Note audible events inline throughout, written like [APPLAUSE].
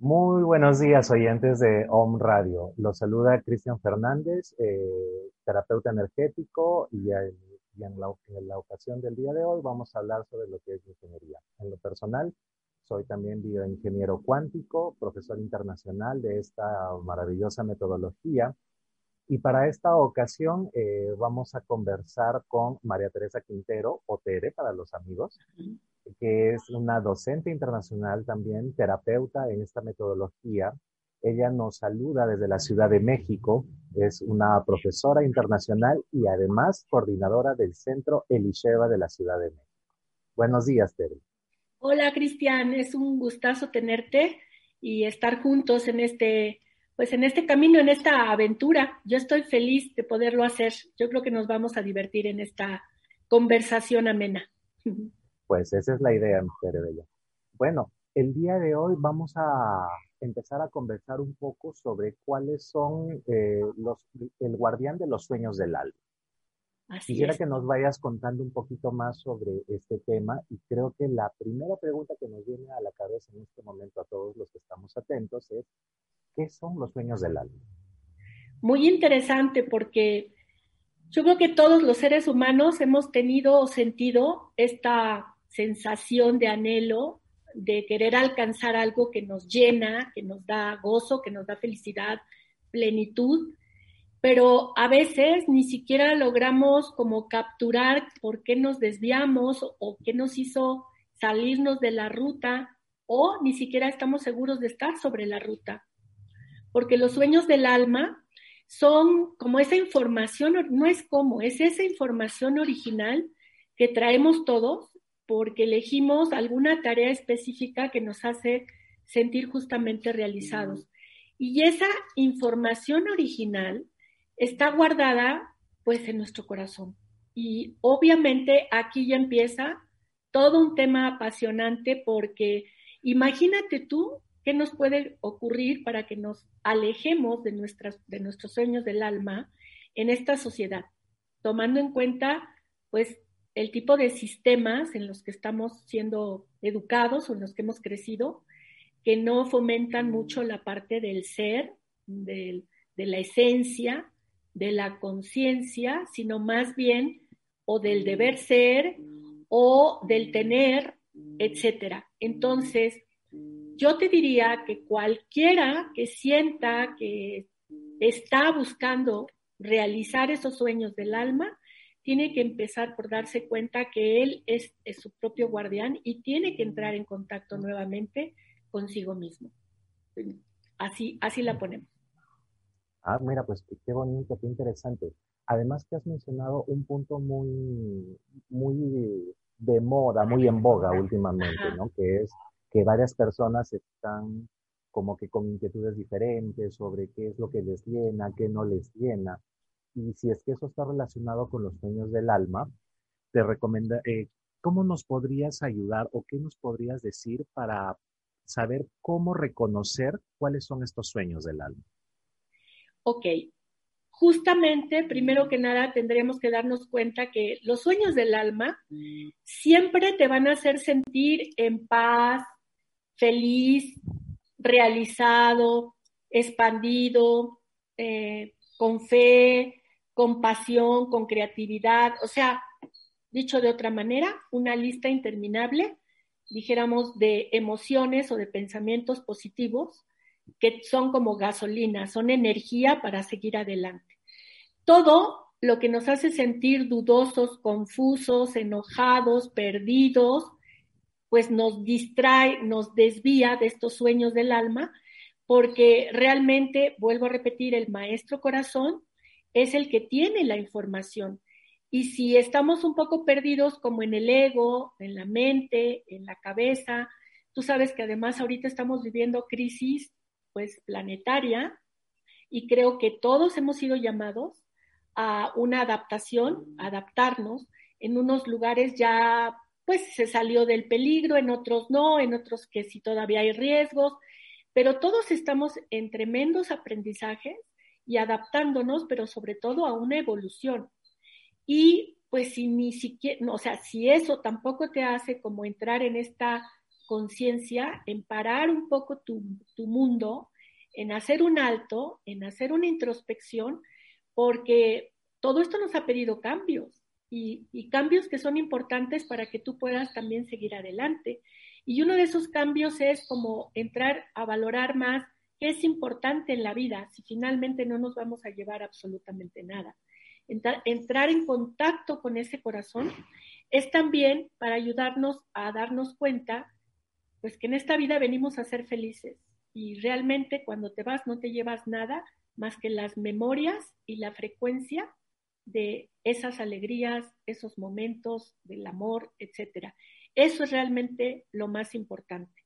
Buenos días, oyentes de OM Radio. Los saluda Cristian Fernández, eh, terapeuta energético, y, en, la, ocasión del día de hoy vamos a hablar sobre lo que es ingeniería. En lo personal, soy también bioingeniero cuántico, profesor internacional de esta maravillosa metodología. Y para esta ocasión eh, vamos a conversar con María Teresa Quintero, o Tere para los amigos que es una docente internacional también, terapeuta en esta metodología. Ella nos saluda desde la Ciudad de México, es una profesora internacional y además coordinadora del Centro Elisheva de la Ciudad de México. Buenos días, Tere. Hola, Cristian, es un gustazo tenerte y estar juntos en este, pues en este camino, en esta aventura. Yo estoy feliz de poderlo hacer. Yo creo que nos vamos a divertir en esta conversación amena. Pues esa es la idea, Mujer Bella. Bueno, el día de hoy vamos a empezar a conversar un poco sobre cuáles son eh, los, el guardián de los sueños del alma. Quisiera que nos vayas contando un poquito más sobre este tema y creo que la primera pregunta que nos viene a la cabeza en este momento a todos los que estamos atentos es, ¿qué son los sueños del alma? Muy interesante porque yo creo que todos los seres humanos hemos tenido o sentido esta sensación de anhelo, de querer alcanzar algo que nos llena, que nos da gozo, que nos da felicidad, plenitud, pero a veces ni siquiera logramos como capturar por qué nos desviamos o qué nos hizo salirnos de la ruta o ni siquiera estamos seguros de estar sobre la ruta. Porque los sueños del alma son como esa información, no es como, es esa información original que traemos todos porque elegimos alguna tarea específica que nos hace sentir justamente realizados. Y esa información original está guardada pues en nuestro corazón. Y obviamente aquí ya empieza todo un tema apasionante porque imagínate tú qué nos puede ocurrir para que nos alejemos de, nuestras, de nuestros sueños del alma en esta sociedad, tomando en cuenta pues el tipo de sistemas en los que estamos siendo educados o en los que hemos crecido, que no fomentan mucho la parte del ser, de la esencia, de la conciencia, sino más bien o del deber ser o del tener, etcétera. Entonces, yo te diría que cualquiera que sienta que está buscando realizar esos sueños del alma, tiene que empezar por darse cuenta que él es, su propio guardián y tiene que entrar en contacto nuevamente consigo mismo. Así, así la ponemos. Ah, mira, pues qué bonito, qué interesante. Además que has mencionado un punto muy, muy de moda, muy en boga últimamente, ¿no? Que es que varias personas están como que con inquietudes diferentes sobre qué es lo que les llena, qué no les llena y si es que eso está relacionado con los sueños del alma, te recomiendo, eh, ¿cómo nos podrías ayudar o qué nos podrías decir para saber cómo reconocer cuáles son estos sueños del alma? Ok, justamente, primero que nada, tendríamos que darnos cuenta que los sueños del alma siempre te van a hacer sentir en paz, feliz, realizado, expandido, eh, con fe, con pasión, con creatividad, o sea, dicho de otra manera, una lista interminable, dijéramos, de emociones o de pensamientos positivos que son como gasolina, son energía para seguir adelante. Todo lo que nos hace sentir dudosos, confusos, enojados, perdidos, pues nos distrae, nos desvía de estos sueños del alma, porque realmente, vuelvo a repetir, el maestro corazón es el que tiene la información. Y si estamos un poco perdidos como en el ego, en la mente, en la cabeza, tú sabes que además ahorita estamos viviendo crisis pues planetaria y creo que todos hemos sido llamados a una adaptación, adaptarnos en unos lugares ya pues se salió del peligro, en otros no, en otros que sí todavía hay riesgos, pero todos estamos en tremendos aprendizajes y adaptándonos, pero sobre todo a una evolución. Y pues si ni siquiera, o sea, si eso tampoco te hace como entrar en esta conciencia, en parar un poco tu, tu mundo, en hacer un alto, en hacer una introspección, porque todo esto nos ha pedido cambios y, cambios que son importantes para que tú puedas también seguir adelante. Y uno de esos cambios es como entrar a valorar más qué es importante en la vida, si finalmente no nos vamos a llevar absolutamente nada entrar, en contacto con ese corazón, es también para ayudarnos a darnos cuenta, pues que en esta vida venimos a ser felices y realmente cuando te vas no te llevas nada más que las memorias y la frecuencia de esas alegrías, esos momentos del amor, etcétera. Eso es realmente lo más importante.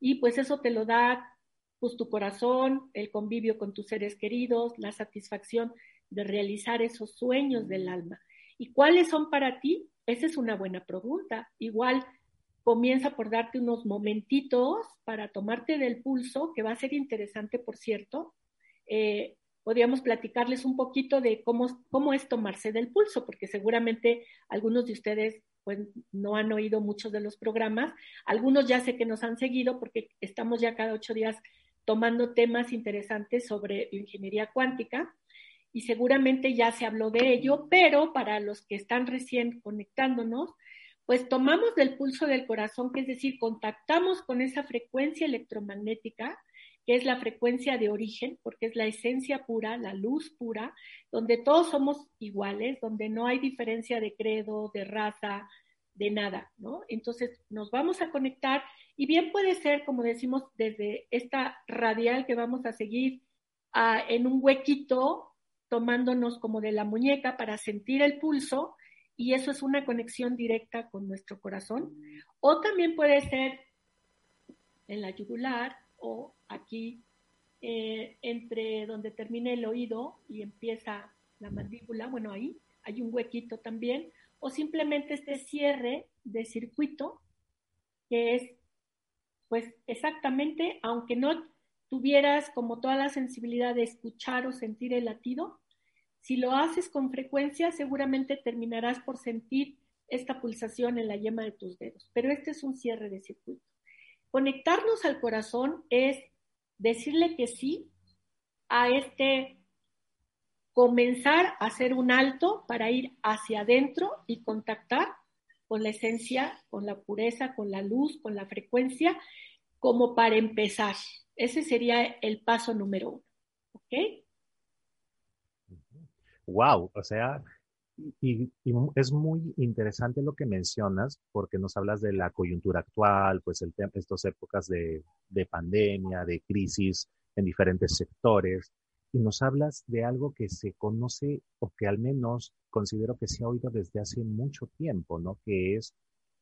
Y pues eso te lo da pues tu corazón, el convivio con tus seres queridos, la satisfacción de realizar esos sueños del alma. ¿Y cuáles son para ti? Esa es una buena pregunta. Igual comienza por darte unos momentitos para tomarte del pulso, que va a ser interesante, por cierto. Eh, podríamos platicarles un poquito de cómo, cómo es tomarse del pulso, porque seguramente algunos de ustedes pues, no han oído muchos de los programas. Algunos ya sé que nos han seguido porque estamos ya cada ocho días tomando temas interesantes sobre ingeniería cuántica y seguramente ya se habló de ello, pero para los que están recién conectándonos, pues tomamos del pulso del corazón, que es decir, contactamos con esa frecuencia electromagnética, que es la frecuencia de origen, porque es la esencia pura, la luz pura, donde todos somos iguales, donde no hay diferencia de credo, de raza, de nada, ¿no? Entonces nos vamos a conectar y bien puede ser, como decimos, desde esta radial que vamos a seguir en un huequito tomándonos como de la muñeca para sentir el pulso y eso es una conexión directa con nuestro corazón. O también puede ser en la yugular o aquí eh, entre donde termina el oído y empieza la mandíbula, bueno, ahí hay un huequito también, o simplemente este cierre de circuito que es pues exactamente, aunque no tuvieras como toda la sensibilidad de escuchar o sentir el latido, si lo haces con frecuencia, seguramente terminarás por sentir esta pulsación en la yema de tus dedos. Pero este es un cierre de circuito. Conectarnos al corazón es decirle que sí a este comenzar a hacer un alto para ir hacia adentro y contactar con la esencia, con la pureza, con la luz, con la frecuencia, como para empezar. Ese sería el paso número uno. ¿Ok? Wow, o sea, y, es muy interesante lo que mencionas porque nos hablas de la coyuntura actual, pues el estas épocas de, de pandemia, de crisis en diferentes sectores, y nos hablas de algo que se conoce o que al menos considero que se ha oído desde hace mucho tiempo, ¿no? Que es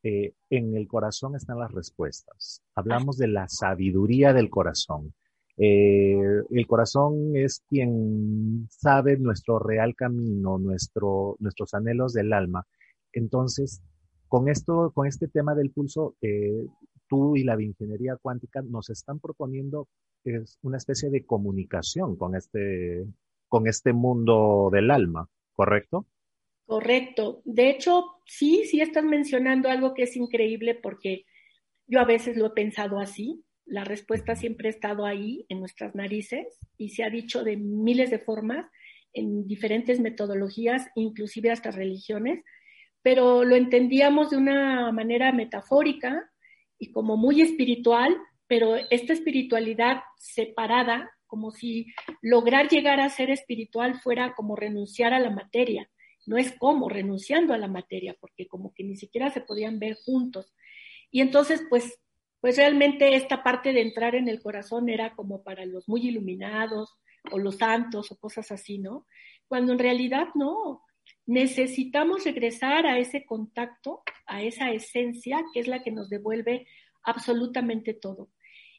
eh, en el corazón están las respuestas. Hablamos de la sabiduría del corazón. Eh, el corazón es quien sabe nuestro real camino, nuestro, nuestros anhelos del alma. Entonces, con esto, con este tema del pulso, eh, tú y la ingeniería cuántica nos están proponiendo es una especie de comunicación con este, con este mundo del alma, ¿correcto? Correcto. De hecho, sí, sí están mencionando algo que es increíble porque yo a veces lo he pensado así. La respuesta siempre ha estado ahí, en nuestras narices, y se ha dicho de miles de formas, en diferentes metodologías, inclusive hasta religiones, pero lo entendíamos de una manera metafórica y como muy espiritual, pero esta espiritualidad separada, como si lograr llegar a ser espiritual fuera como renunciar a la materia no es como renunciando a la materia, porque como que ni siquiera se podían ver juntos. Y entonces, pues, pues realmente esta parte de entrar en el corazón era como para los muy iluminados o los santos o cosas así, ¿no? Cuando en realidad no. necesitamos regresar a ese contacto, a esa esencia que es la que nos devuelve absolutamente todo.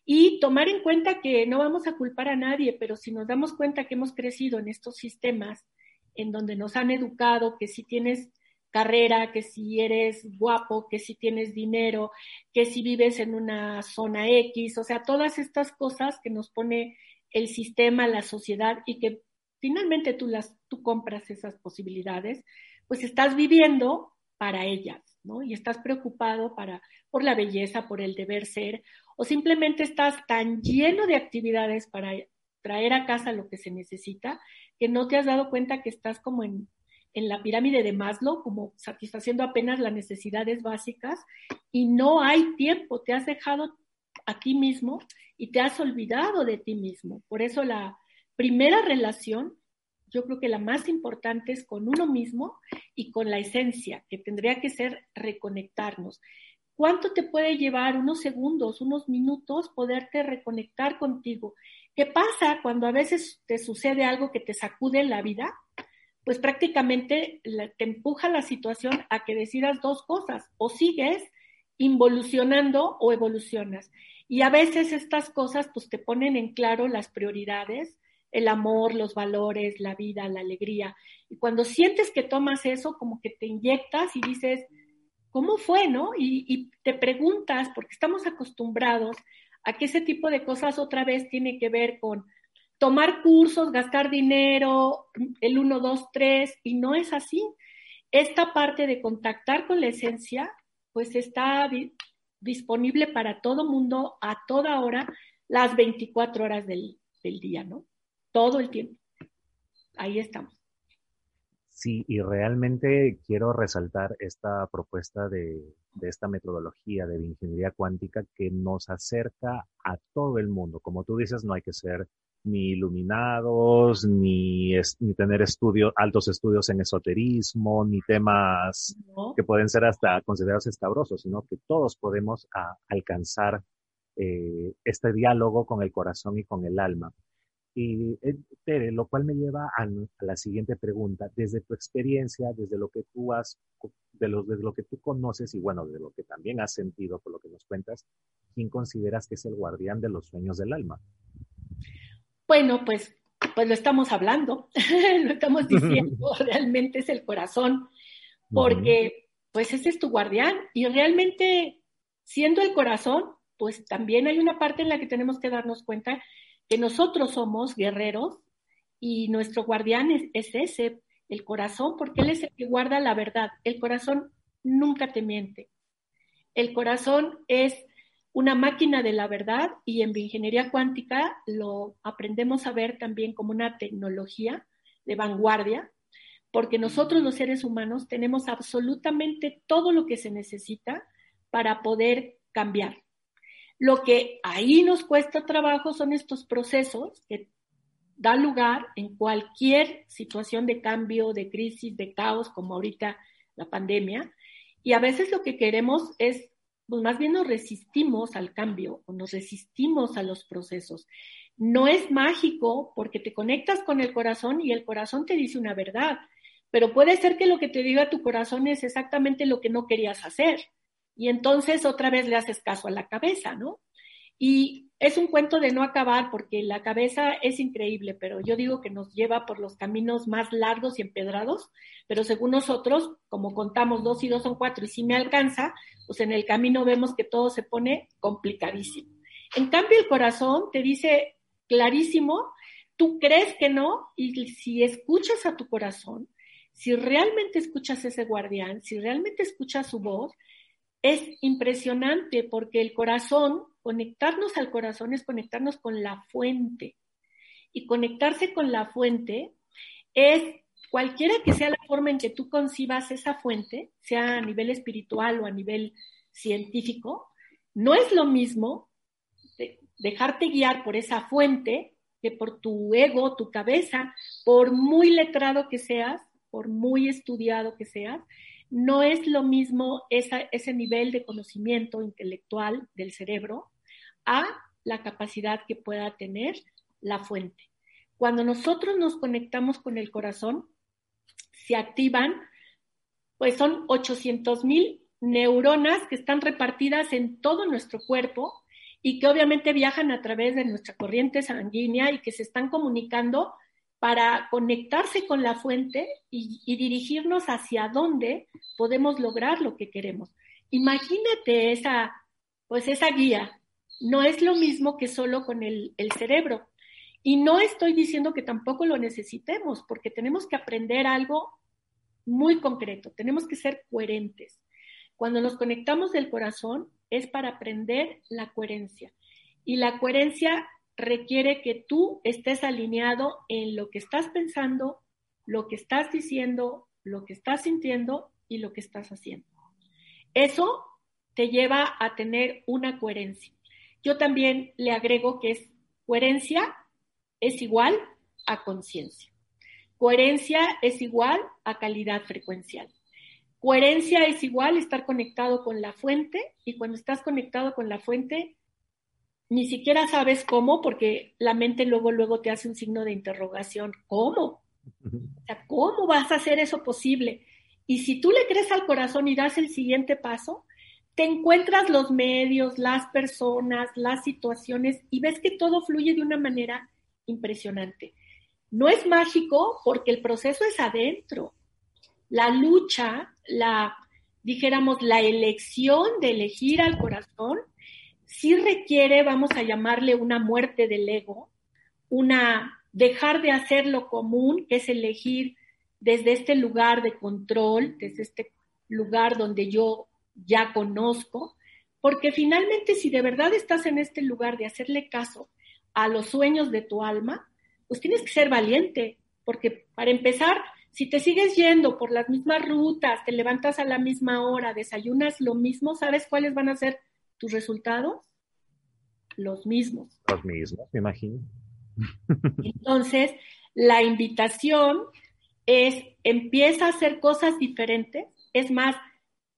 Y tomar en cuenta que no vamos a culpar a nadie, pero si nos damos cuenta que hemos crecido en estos sistemas en donde nos han educado que si tienes carrera, que si eres guapo, que si tienes dinero, que si vives en una zona X, o sea, todas estas cosas que nos pone el sistema, la sociedad y que finalmente tú las tú compras esas posibilidades, pues estás viviendo para ellas, ¿no? Y estás preocupado para por la belleza, por el deber ser o simplemente estás tan lleno de actividades para traer a casa lo que se necesita que no te has dado cuenta que estás como en en la pirámide de Maslow, como satisfaciendo apenas las necesidades básicas, y no hay tiempo, te has dejado a ti mismo y te has olvidado de ti mismo. Por eso la primera relación, yo creo que la más importante es con uno mismo y con la esencia, que tendría que ser reconectarnos. ¿Cuánto te puede llevar unos segundos, unos minutos, poderte reconectar contigo? ¿Qué pasa cuando a veces te sucede algo que te sacude en la vida? Pues prácticamente te empuja la situación a que decidas dos cosas, o sigues involucionando o evolucionas. Y a veces estas cosas pues te ponen en claro las prioridades, el amor, los valores, la vida, la alegría. Y cuando sientes que tomas eso, como que te inyectas y dices, ¿cómo fue, no? Y, y te preguntas, porque estamos acostumbrados a que ese tipo de cosas otra vez tiene que ver con tomar cursos, gastar dinero, el 1, 2, 3, y no es así. Esta parte de contactar con la esencia, pues está disponible para todo mundo a toda hora, las 24 horas del, del día, ¿no? Todo el tiempo. Ahí estamos. Sí, y realmente quiero resaltar esta propuesta de, de, esta metodología de ingeniería cuántica que nos acerca a todo el mundo. Como tú dices, no hay que ser ni iluminados, ni, ni tener estudios, altos estudios en esoterismo, ni temas que pueden ser hasta considerados escabrosos, sino que todos podemos alcanzar eh, este diálogo con el corazón y con el alma. Y eh, Tere, lo cual me lleva a, la siguiente pregunta. Desde tu experiencia, desde lo que tú has, de lo, desde lo que tú conoces y bueno, de lo que también has sentido por lo que nos cuentas, ¿quién consideras que es el guardián de los sueños del alma? Bueno, pues, pues lo estamos hablando, [LAUGHS] lo estamos [LAUGHS] diciendo, realmente es el corazón, porque pues ese es tu guardián y realmente siendo el corazón, pues también hay una parte en la que tenemos que darnos cuenta que nosotros somos guerreros y nuestro guardián es, es ese, el corazón, porque él es el que guarda la verdad. El corazón nunca te miente. El corazón es una máquina de la verdad y en bioingeniería cuántica lo aprendemos a ver también como una tecnología de vanguardia, porque nosotros los seres humanos tenemos absolutamente todo lo que se necesita para poder cambiar. Lo que ahí nos cuesta trabajo son estos procesos que dan lugar en cualquier situación de cambio, de crisis, de caos, como ahorita la pandemia. Y a veces lo que queremos es pues más bien nos resistimos al cambio o nos resistimos a los procesos. No es mágico porque te conectas con el corazón y el corazón te dice una verdad, pero puede ser que lo que te diga tu corazón es exactamente lo que no querías hacer y entonces otra vez le haces caso a la cabeza, ¿no? Y es un cuento de no acabar porque la cabeza es increíble, pero yo digo que nos lleva por los caminos más largos y empedrados, pero según nosotros, como contamos dos y dos son cuatro y si me alcanza, pues en el camino vemos que todo se pone complicadísimo. En cambio, el corazón te dice clarísimo, tú crees que no, y si escuchas a tu corazón, si realmente escuchas ese guardián, si realmente escuchas su voz, es impresionante porque el corazón, conectarnos al corazón es conectarnos con la fuente. Y conectarse con la fuente es cualquiera que sea la forma en que tú concibas esa fuente, sea a nivel espiritual o a nivel científico, no es lo mismo dejarte guiar por esa fuente que por tu ego, tu cabeza, por muy letrado que seas, por muy estudiado que seas, no es lo mismo ese nivel de conocimiento intelectual del cerebro a la capacidad que pueda tener la fuente. Cuando nosotros nos conectamos con el corazón, se activan, pues son 800 mil neuronas que están repartidas en todo nuestro cuerpo y que obviamente viajan a través de nuestra corriente sanguínea y que se están comunicando para conectarse con la fuente y, y, dirigirnos hacia dónde podemos lograr lo que queremos. Imagínate esa, pues esa guía. No es lo mismo que solo con el, el cerebro. Y no estoy diciendo que tampoco lo necesitemos, porque tenemos que aprender algo muy concreto, tenemos que ser coherentes. Cuando nos conectamos del corazón es para aprender la coherencia. Y la coherencia requiere que tú estés alineado en lo que estás pensando, lo que estás diciendo, lo que estás sintiendo y lo que estás haciendo. Eso te lleva a tener una coherencia. Yo también le agrego que es coherencia es igual a conciencia. Coherencia es igual a calidad frecuencial. Coherencia es igual estar conectado con la fuente y cuando estás conectado con la fuente, ni siquiera sabes cómo, porque la mente luego, luego te hace un signo de interrogación. ¿Cómo? O sea, ¿cómo vas a hacer eso posible? Y si tú le crees al corazón y das el siguiente paso, te encuentras los medios, las personas, las situaciones y ves que todo fluye de una manera impresionante. No es mágico porque el proceso es adentro la lucha, la, dijéramos, la elección de elegir al corazón, sí requiere, vamos a llamarle una muerte del ego, una dejar de hacer lo común, que es elegir desde este lugar de control, desde este lugar donde yo ya conozco, porque finalmente si de verdad estás en este lugar de hacerle caso a los sueños de tu alma, pues tienes que ser valiente, porque para empezar, si te sigues yendo por las mismas rutas, te levantas a la misma hora, desayunas lo mismo, ¿sabes cuáles van a ser tus resultados? Los mismos. Los mismos, me imagino. [LAUGHS] Entonces, la invitación es empieza a hacer cosas diferentes. Es más,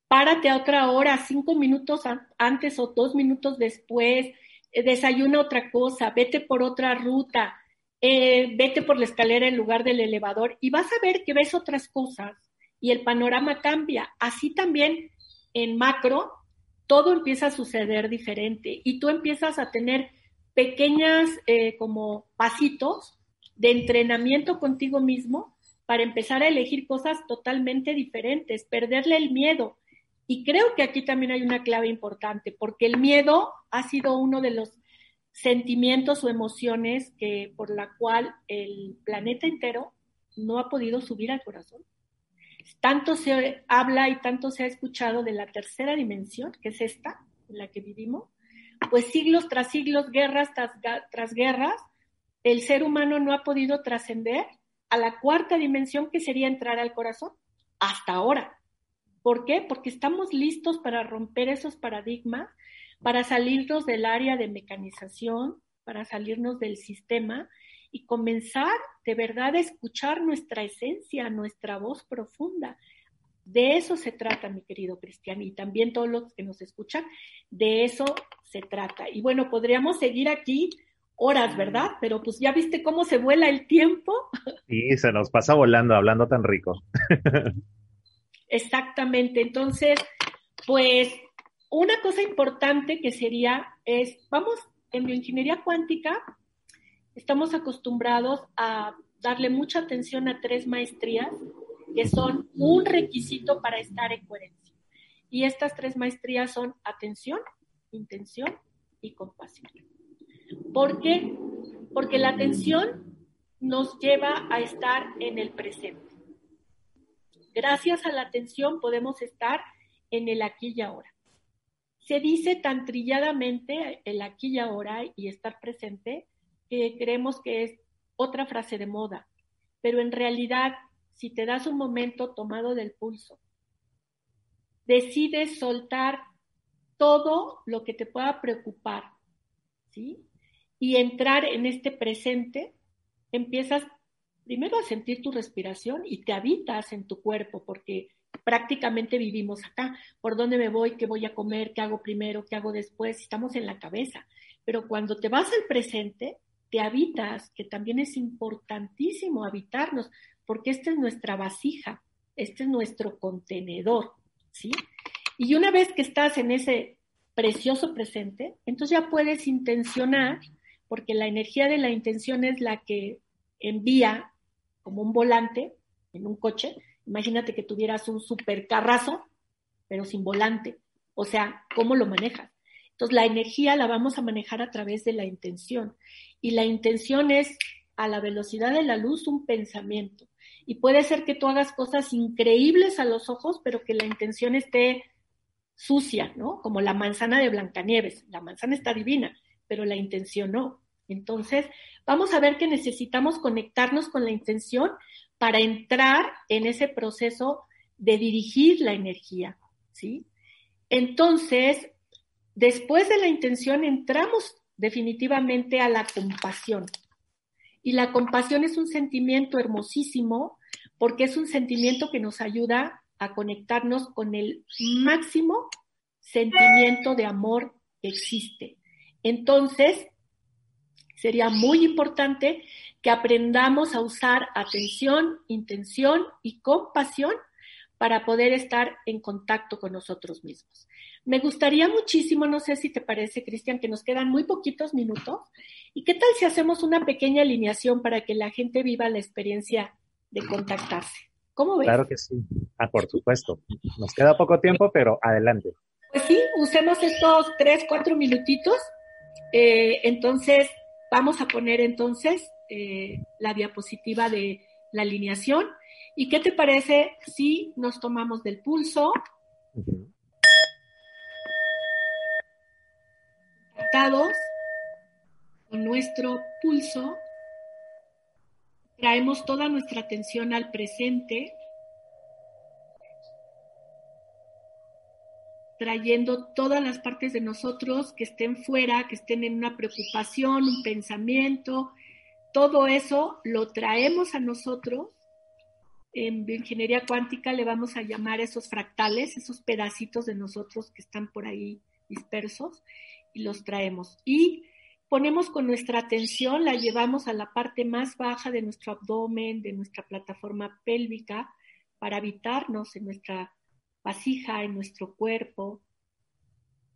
párate a otra hora, cinco minutos antes o dos minutos después, eh, desayuna otra cosa, vete por otra ruta, eh, vete por la escalera en lugar del elevador y vas a ver que ves otras cosas y el panorama cambia. Así también en macro, todo empieza a suceder diferente y tú empiezas a tener pequeñas eh, como pasitos de entrenamiento contigo mismo para empezar a elegir cosas totalmente diferentes, perderle el miedo. Y creo que aquí también hay una clave importante, porque el miedo ha sido uno de los sentimientos o emociones que por la cual el planeta entero no ha podido subir al corazón. Tanto se habla y tanto se ha escuchado de la tercera dimensión, que es esta, en la que vivimos, pues siglos tras siglos, guerras tras, tras guerras, el ser humano no ha podido trascender a la cuarta dimensión que sería entrar al corazón, hasta ahora. ¿Por qué? Porque estamos listos para romper esos paradigmas para salirnos del área de mecanización, para salirnos del sistema y comenzar de verdad a escuchar nuestra esencia, nuestra voz profunda. De eso se trata, mi querido Cristian, y también todos los que nos escuchan, de eso se trata. Y bueno, podríamos seguir aquí horas, ¿verdad? Pero pues ya viste cómo se vuela el tiempo. Sí, se nos pasa volando, hablando tan rico. [LAUGHS] Exactamente. Entonces, pues una cosa importante que sería es, vamos, en bioingeniería cuántica estamos acostumbrados a darle mucha atención a tres maestrías que son un requisito para estar en coherencia. Y estas tres maestrías son atención, intención y compasión. ¿Por qué? Porque la atención nos lleva a estar en el presente. Gracias a la atención podemos estar en el aquí y ahora se dice tan trilladamente el aquí y ahora y estar presente que creemos que es otra frase de moda, pero en realidad, si te das un momento tomado del pulso, decides soltar todo lo que te pueda preocupar, ¿sí? Y entrar en este presente, empiezas primero a sentir tu respiración y te habitas en tu cuerpo, porque prácticamente vivimos acá. ¿Por dónde me voy? ¿Qué voy a comer? ¿Qué hago primero? ¿Qué hago después? Estamos en la cabeza. Pero cuando te vas al presente, te habitas, que también es importantísimo habitarnos, porque esta es nuestra vasija, este es nuestro contenedor, ¿sí? Y una vez que estás en ese precioso presente, entonces ya puedes intencionar, porque la energía de la intención es la que envía como un volante en un coche. Imagínate que tuvieras un supercarrazo, pero sin volante. O sea, ¿cómo lo manejas? Entonces, la energía la vamos a manejar a través de la intención. Y la intención es a la velocidad de la luz un pensamiento. Y puede ser que tú hagas cosas increíbles a los ojos, pero que la intención esté sucia, ¿no? Como la manzana de Blancanieves. La manzana está divina, pero la intención no. Entonces, vamos a ver que necesitamos conectarnos con la intención para entrar en ese proceso de dirigir la energía, ¿sí? Entonces, después de la intención entramos definitivamente a la compasión. Y la compasión es un sentimiento hermosísimo porque es un sentimiento que nos ayuda a conectarnos con el máximo sentimiento de amor que existe. Entonces, sería muy importante que aprendamos a usar atención, intención y compasión para poder estar en contacto con nosotros mismos. Me gustaría muchísimo, no sé si te parece, Cristian, que nos quedan muy poquitos minutos. ¿Y qué tal si hacemos una pequeña alineación para que la gente viva la experiencia de contactarse? ¿Cómo ves? Claro que sí. Ah, por supuesto. Nos queda poco tiempo, pero adelante. Pues sí, usemos estos tres, cuatro minutitos. Eh, entonces, vamos a poner entonces eh, la diapositiva de la alineación. ¿Y qué te parece si nos tomamos del pulso? Atados con nuestro pulso, traemos toda nuestra atención al presente, trayendo todas las partes de nosotros que estén fuera, que estén en una preocupación, un pensamiento, todo eso lo traemos a nosotros. En bioingeniería cuántica le vamos a llamar esos fractales, esos pedacitos de nosotros que están por ahí dispersos, y los traemos. Y ponemos con nuestra atención, la llevamos a la parte más baja de nuestro abdomen, de nuestra plataforma pélvica, para habitarnos en nuestra vasija, en nuestro cuerpo.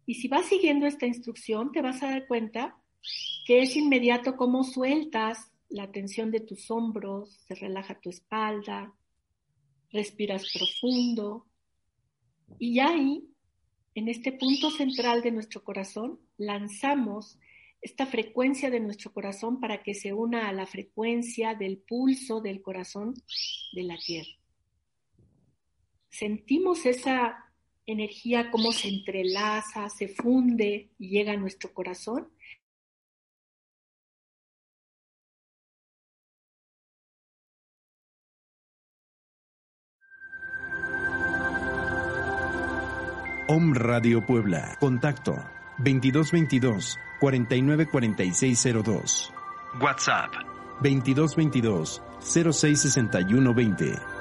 Y si vas siguiendo esta instrucción, te vas a dar cuenta que es inmediato cómo sueltas la tensión de tus hombros, se relaja tu espalda, respiras profundo. Y ahí, en este punto central de nuestro corazón, lanzamos esta frecuencia de nuestro corazón para que se una a la frecuencia del pulso del corazón de la tierra. Sentimos esa energía como se entrelaza, se funde y llega a nuestro corazón Om Radio Puebla. Contacto 2222 494602. WhatsApp 2222 066120.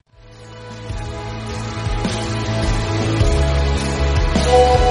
Thank you.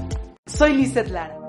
Soy Lizeth Lara.